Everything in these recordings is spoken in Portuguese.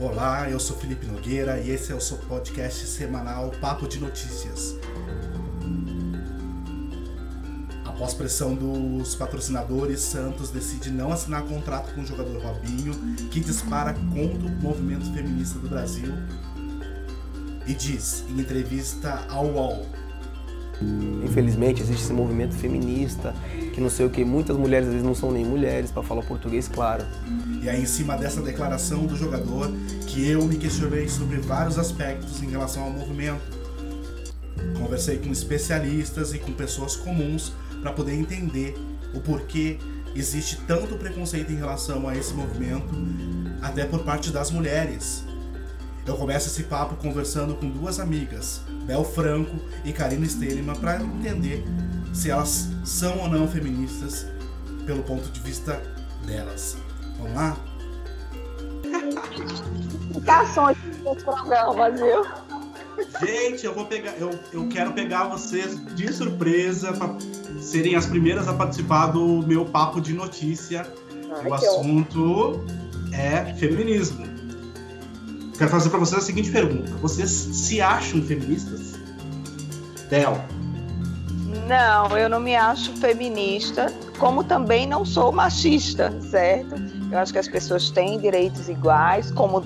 Olá, eu sou Felipe Nogueira e esse é o seu podcast semanal Papo de Notícias. Após pressão dos patrocinadores, Santos decide não assinar contrato com o jogador Robinho, que dispara contra o movimento feminista do Brasil e diz em entrevista ao UOL Infelizmente existe esse movimento feminista, que não sei o que, muitas mulheres às vezes não são nem mulheres, para falar português claro. E aí, em cima dessa declaração do jogador, que eu me questionei sobre vários aspectos em relação ao movimento. Conversei com especialistas e com pessoas comuns para poder entender o porquê existe tanto preconceito em relação a esse movimento, até por parte das mulheres. Eu começo esse papo conversando com duas amigas, Bel Franco e Karina Steleman, para entender se elas são ou não feministas pelo ponto de vista delas. Vamos lá? Indicações dos programas, viu? Gente, eu vou pegar, eu, eu quero pegar vocês de surpresa para serem as primeiras a participar do meu papo de notícia. Ai, o assunto é feminismo. Quero fazer para vocês a seguinte pergunta: vocês se acham feministas? Del. Não, eu não me acho feminista, como também não sou machista, certo? Eu acho que as pessoas têm direitos iguais, como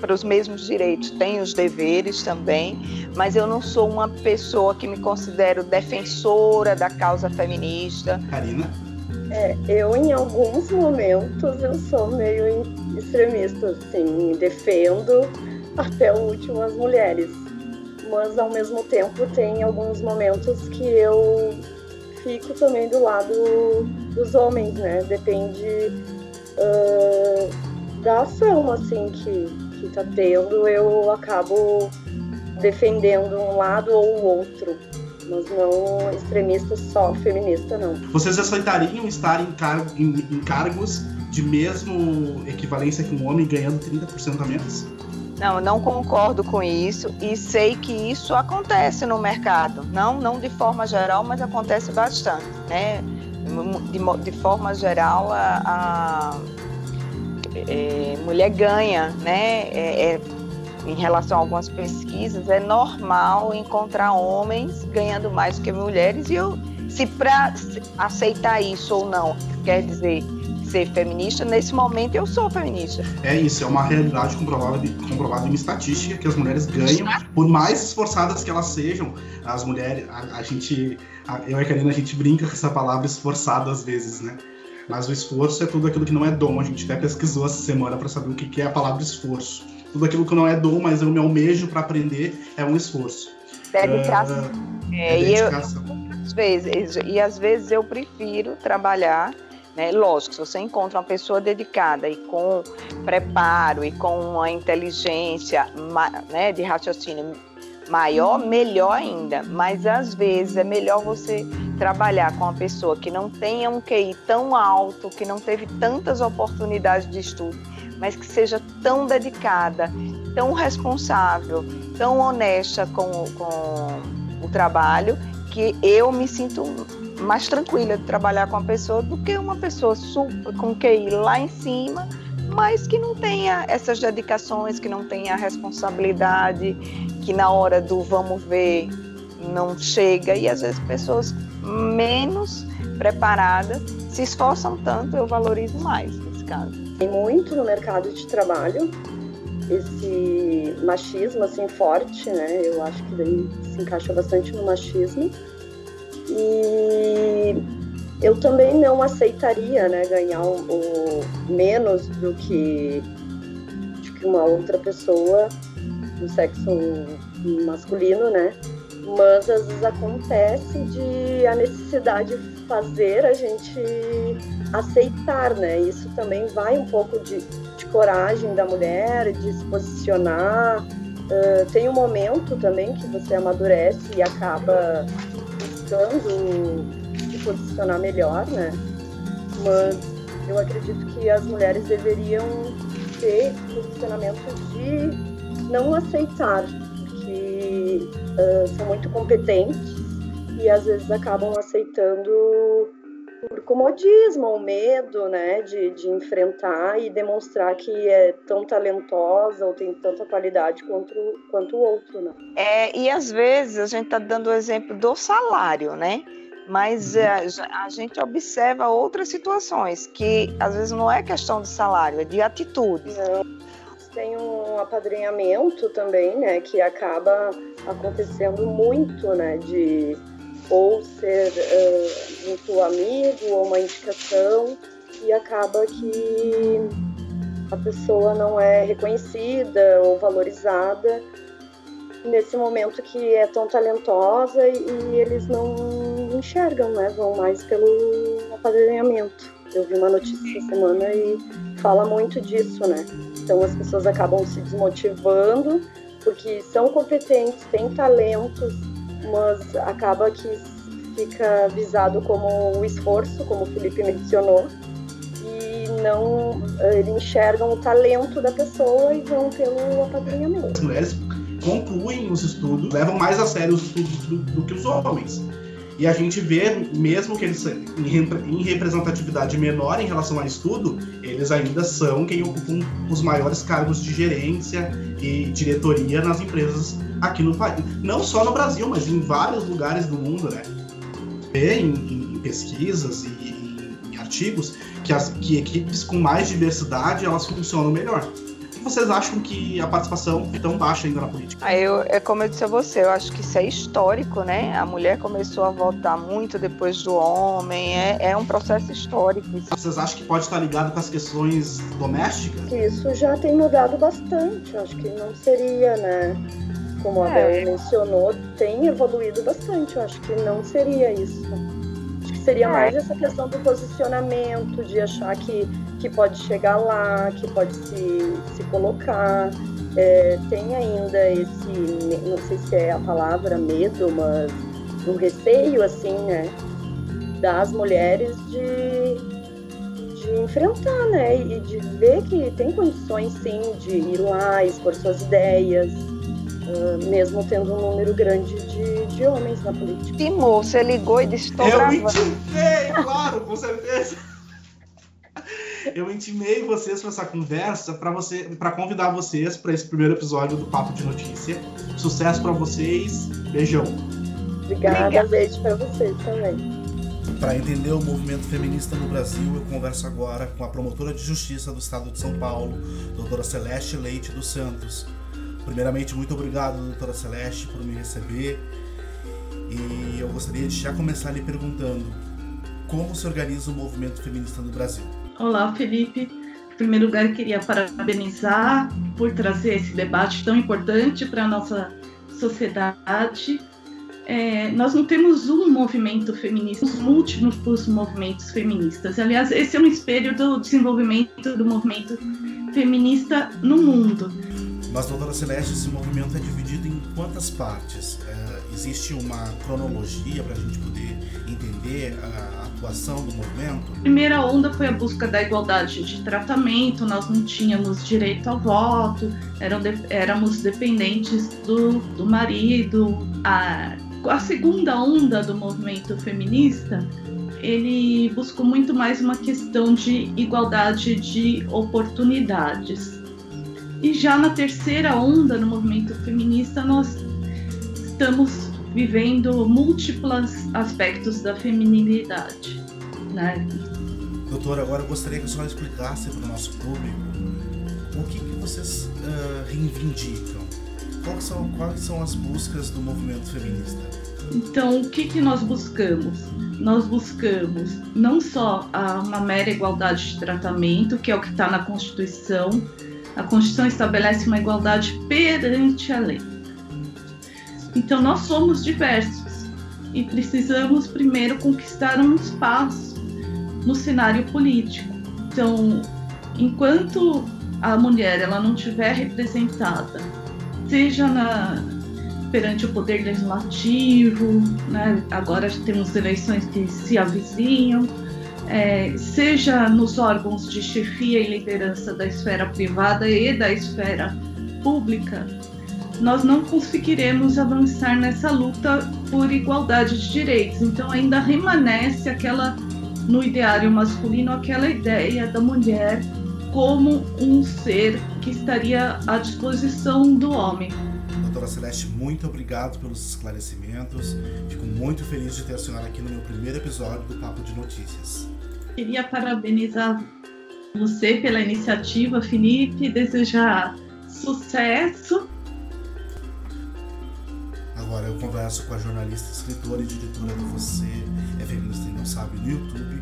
para os mesmos direitos têm os deveres também, mas eu não sou uma pessoa que me considero defensora da causa feminista. Karina? É, eu em alguns momentos eu sou meio extremista, assim, defendo até o último as mulheres. Mas ao mesmo tempo tem alguns momentos que eu fico também do lado dos homens, né? Depende uh, da ação, assim, que, que tá tendo, eu acabo defendendo um lado ou o outro mas não extremista só feminista, não. Vocês aceitariam estar em, car em, em cargos de mesmo equivalência que um homem ganhando 30% a menos? Não, não concordo com isso e sei que isso acontece no mercado. Não, não de forma geral, mas acontece bastante, né? De, de forma geral, a, a é, mulher ganha, né? É, é, em relação a algumas pesquisas, é normal encontrar homens ganhando mais do que mulheres e eu, se para aceitar isso ou não, quer dizer ser feminista, nesse momento eu sou feminista. É isso, é uma realidade comprovada, comprovada em estatística que as mulheres ganham, por mais esforçadas que elas sejam, as mulheres, a, a gente, a, eu e a Karina, a gente brinca com essa palavra esforçada às vezes, né? Mas o esforço é tudo aquilo que não é dom. A gente até pesquisou essa semana para saber o que é a palavra esforço tudo aquilo que não é dom, mas eu me almejo para aprender, é um esforço. Dedicação. Uh, é, é dedicação. E, eu, às vezes, e às vezes eu prefiro trabalhar né? Lógico, se você encontra uma pessoa dedicada e com preparo e com uma inteligência né, de raciocínio maior, melhor ainda. Mas às vezes é melhor você trabalhar com uma pessoa que não tenha um QI tão alto, que não teve tantas oportunidades de estudo mas que seja tão dedicada, tão responsável, tão honesta com, com o trabalho, que eu me sinto mais tranquila de trabalhar com a pessoa do que uma pessoa super, com QI lá em cima, mas que não tenha essas dedicações, que não tenha a responsabilidade, que na hora do vamos ver não chega e às vezes pessoas menos preparadas se esforçam tanto, eu valorizo mais nesse caso. Tem muito no mercado de trabalho esse machismo assim forte, né? Eu acho que daí se encaixa bastante no machismo. E eu também não aceitaria, né, ganhar o, o menos do que, do que uma outra pessoa do sexo masculino, né? Mas às vezes acontece de a necessidade fazer a gente aceitar, né? Isso também vai um pouco de, de coragem da mulher, de se posicionar. Uh, tem um momento também que você amadurece e acaba buscando se posicionar melhor, né? Mas eu acredito que as mulheres deveriam ter posicionamento de não aceitar, que uh, são muito competentes e às vezes acabam aceitando por comodismo ou medo, né, de, de enfrentar e demonstrar que é tão talentosa ou tem tanta qualidade quanto, quanto o outro, né? É, e às vezes a gente está dando o exemplo do salário, né? Mas a, uhum. a, gente observa outras situações que às vezes não é questão de salário, é de atitudes. Não. Tem um apadrinhamento também, né, que acaba acontecendo muito, né, de ou ser uh, muito amigo ou uma indicação e acaba que a pessoa não é reconhecida ou valorizada nesse momento que é tão talentosa e, eles não enxergam, né? Vão mais pelo apadrinhamento. Eu vi uma notícia essa semana e fala muito disso, né? Então as pessoas acabam se desmotivando porque são competentes, têm talentos, mas acaba que fica visado como o esforço, como o Felipe mencionou, e não eles enxergam o talento da pessoa e vão pelo apadrinhamento. As mulheres concluem os estudos, levam mais a sério os estudos do, do que os homens. E a gente vê, mesmo que eles em representatividade menor em relação ao estudo, eles ainda são quem ocupam os maiores cargos de gerência e diretoria nas empresas aqui no país. Não só no Brasil, mas em vários lugares do mundo, né? Vê em, em pesquisas e em, em artigos que, as, que equipes com mais diversidade elas funcionam melhor vocês acham que a participação é tão baixa ainda na política? Ah, eu, é como eu disse a você, eu acho que isso é histórico, né? A mulher começou a votar muito depois do homem, é, é um processo histórico. Vocês acham que pode estar ligado com as questões domésticas? Isso já tem mudado bastante, acho que não seria, né? Como a é. Bel mencionou, tem evoluído bastante, eu acho que não seria isso seria é. mais essa questão do posicionamento, de achar que, que pode chegar lá, que pode se, se colocar. É, tem ainda esse, não sei se é a palavra medo, mas um receio, assim, né, das mulheres de, de enfrentar, né, e de ver que tem condições, sim, de ir lá, expor suas ideias, uh, mesmo tendo um número grande de, de homens na política. Timou, você ligou e disse: estou Eu intimei, claro, com certeza. Eu intimei vocês para essa conversa para você, para convidar vocês para esse primeiro episódio do Papo de Notícia. Sucesso para vocês. Beijão. Obrigada, Obrigada. beijo para vocês também. Para entender o movimento feminista no Brasil, eu converso agora com a promotora de justiça do Estado de São Paulo, doutora Celeste Leite dos Santos. Primeiramente, muito obrigado, doutora Celeste, por me receber. E eu gostaria de já começar lhe perguntando como se organiza o movimento feminista no Brasil. Olá, Felipe. Em primeiro lugar, queria parabenizar por trazer esse debate tão importante para a nossa sociedade. É, nós não temos um movimento feminista, temos múltiplos movimentos feministas. Aliás, esse é um espelho do desenvolvimento do movimento feminista no mundo. Mas, doutora Celeste, esse movimento é dividido em quantas partes? É, existe uma cronologia para a gente poder entender a atuação do movimento? A primeira onda foi a busca da igualdade de tratamento, nós não tínhamos direito ao voto, de, éramos dependentes do, do marido. A, a segunda onda do movimento feminista ele buscou muito mais uma questão de igualdade de oportunidades. E já na terceira onda no movimento feminista, nós estamos vivendo múltiplos aspectos da feminilidade. Né? Doutora, agora eu gostaria que a senhora explicasse para o nosso público o que, que vocês uh, reivindicam. Quais são, quais são as buscas do movimento feminista? Então, o que, que nós buscamos? Nós buscamos não só uma mera igualdade de tratamento, que é o que está na Constituição, a Constituição estabelece uma igualdade perante a lei. Então, nós somos diversos e precisamos primeiro conquistar um espaço no cenário político. Então, enquanto a mulher ela não tiver representada, seja na, perante o poder legislativo, né? agora temos eleições que se avizinham, é, seja nos órgãos de chefia e liderança da esfera privada e da esfera pública, nós não conseguiremos avançar nessa luta por igualdade de direitos. Então, ainda remanesce aquela no ideário masculino aquela ideia da mulher como um ser que estaria à disposição do homem. Doutora Celeste, muito obrigado pelos esclarecimentos. Fico muito feliz de ter a senhora aqui no meu primeiro episódio do Papo de Notícias. Queria parabenizar você pela iniciativa, Felipe, desejar sucesso. Agora eu converso com a jornalista, escritora e diretora do Você é Feminista e Não Sabe no YouTube,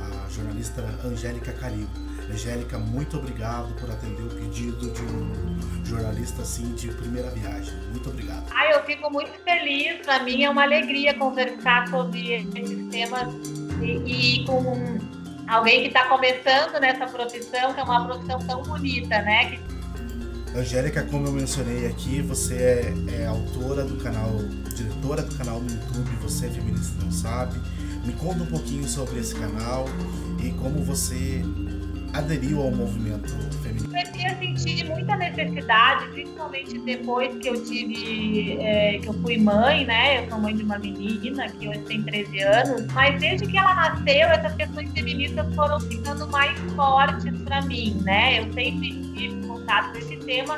a jornalista Angélica Carillo. Angélica, muito obrigado por atender o pedido de um jornalista assim de primeira viagem. Muito obrigado. Ah, eu fico muito feliz. Para mim é uma alegria conversar sobre esses temas e, e com alguém que está começando nessa profissão, que é uma profissão tão bonita, né? Que... Angélica, como eu mencionei aqui, você é, é, autora do canal, diretora do canal no YouTube Você é Feminista Não Sabe. Me conta um pouquinho sobre esse canal e como você aderiu ao movimento feminino? Comecei a sentir muita necessidade, principalmente depois que eu tive, é, que eu fui mãe, né? Eu sou mãe de uma menina que hoje tem 13 anos, mas desde que ela nasceu, essas questões feministas foram ficando mais fortes para mim, né? Eu sempre tive contato com esse tema,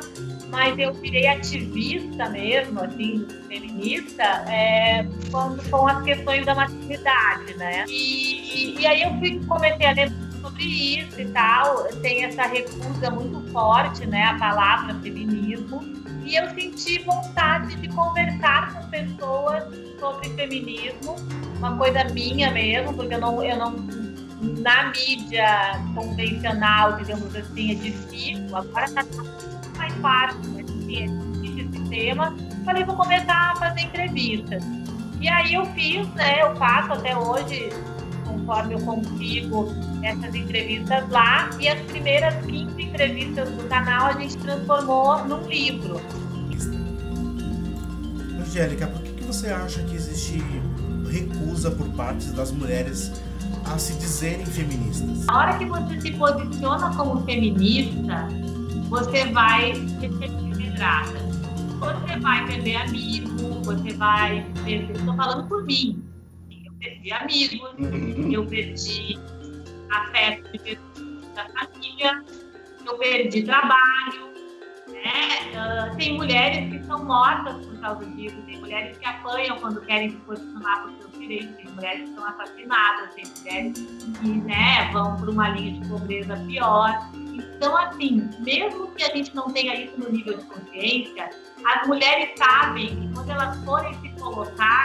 mas eu virei ativista mesmo, assim, feminista, é, com, com as questões da maternidade, né? E, e, e aí eu fui, comecei a ler sobre isso e tal. Tem essa recusa muito forte, né, a palavra feminismo. E eu senti vontade de conversar com pessoas sobre feminismo, uma coisa minha mesmo, porque eu não, eu não na mídia convencional, digamos assim, é difícil. Agora está mais fácil né, esse tema. Falei, vou começar a fazer entrevistas. E aí eu fiz, né? Eu faço até hoje conforme eu consigo essas entrevistas lá. E as primeiras 15 entrevistas do canal a gente transformou num livro. Angélica, por que, que você acha que existe recusa por parte das mulheres a se dizerem feministas? A hora que você se posiciona como feminista, você vai ser pedrada. Você vai perder amigo, você vai. Estou falando por mim perdi amigos, uhum. eu perdi afeto de da família, eu perdi trabalho. Né? Uh, tem mulheres que são mortas por causa disso, tem mulheres que apanham quando querem se posicionar por seus direitos, tem mulheres que são assassinadas, tem mulheres que né, vão para uma linha de pobreza pior. Então, assim, mesmo que a gente não tenha isso no nível de consciência, as mulheres sabem que quando elas forem se colocar,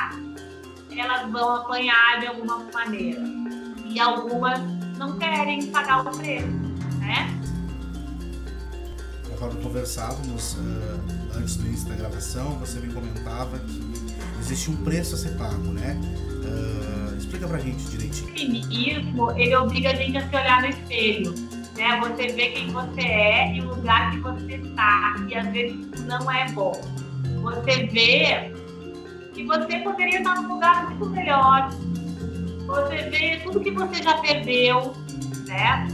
elas vão apanhar de alguma maneira. E algumas não querem pagar o preço, né? Conforme conversávamos uh, antes do início da gravação, você me comentava que existe um preço a ser pago, né? Uh, explica pra gente direitinho. O feminismo, ele obriga a gente a se olhar no espelho. Né? Você vê quem você é e o lugar que você está. E às vezes não é bom. Você vê que você poderia estar num lugar muito melhor. Você vê tudo que você já perdeu, né?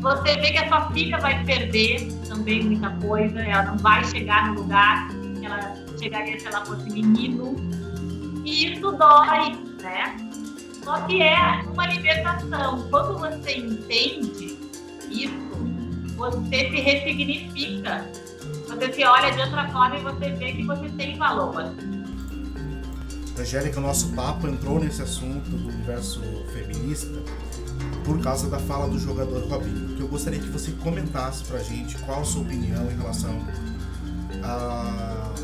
Você vê que a sua filha vai perder também muita coisa, ela não vai chegar no lugar que ela chegaria se ela fosse menino. E isso dói, né? Só que é uma libertação. Quando você entende isso, você se ressignifica. Você se olha de outra forma e você vê que você tem valor. Angélica, o nosso papo entrou nesse assunto do universo feminista por causa da fala do jogador Robinho, que eu gostaria que você comentasse pra gente qual a sua opinião em relação ao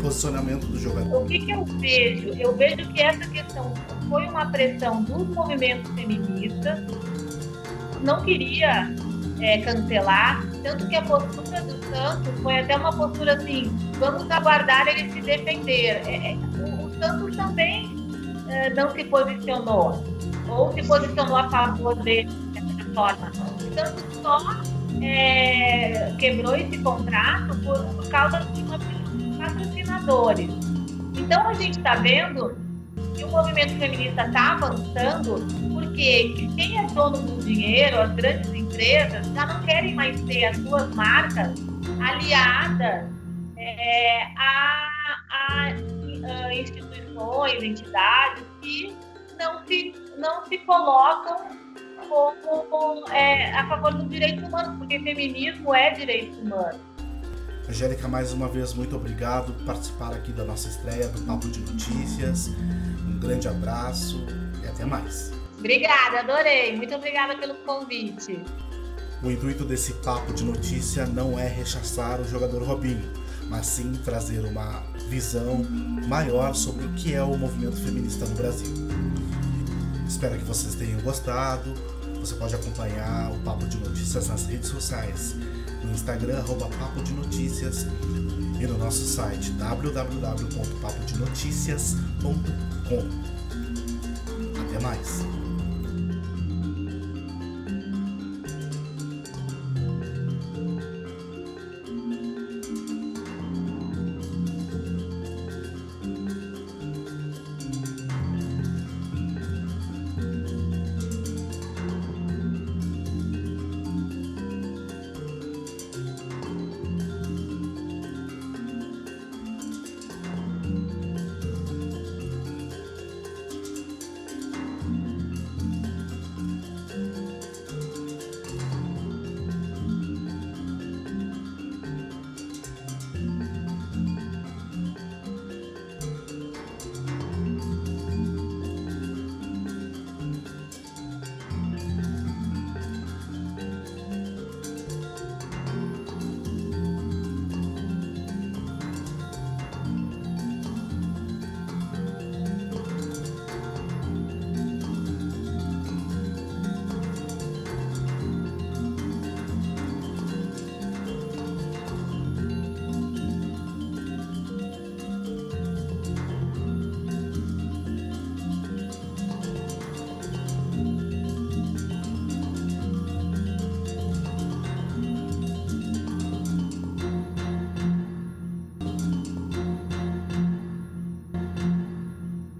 posicionamento do jogador. O que, que eu vejo? Eu vejo que essa questão foi uma pressão dos movimentos feministas, não queria é, cancelar, tanto que a postura do Santos foi até uma postura assim, vamos aguardar ele se defender. É, é Santos também é, não se posicionou, ou se posicionou a favor dele dessa forma. Santos só é, quebrou esse contrato por, por causa de patrocinadores. Então a gente está vendo que o movimento feminista está avançando porque quem é dono do dinheiro, as grandes empresas, já não querem mais ter as suas marcas aliadas é, a, a, a, instituições, entidades que não se, não se colocam como é, a favor dos direitos humanos, porque feminismo é direito humano. Angélica, mais uma vez, muito obrigado por participar aqui da nossa estreia do Papo de Notícias. Um grande abraço e até mais. Obrigada, adorei. Muito obrigada pelo convite. O intuito desse papo de notícia não é rechaçar o jogador Robinho, mas sim trazer uma visão maior sobre o que é o movimento feminista no Brasil. Espero que vocês tenham gostado. Você pode acompanhar o Papo de Notícias nas redes sociais, no Instagram, arroba Papo de Notícias, e no nosso site www.papodenoticias.com. Até mais!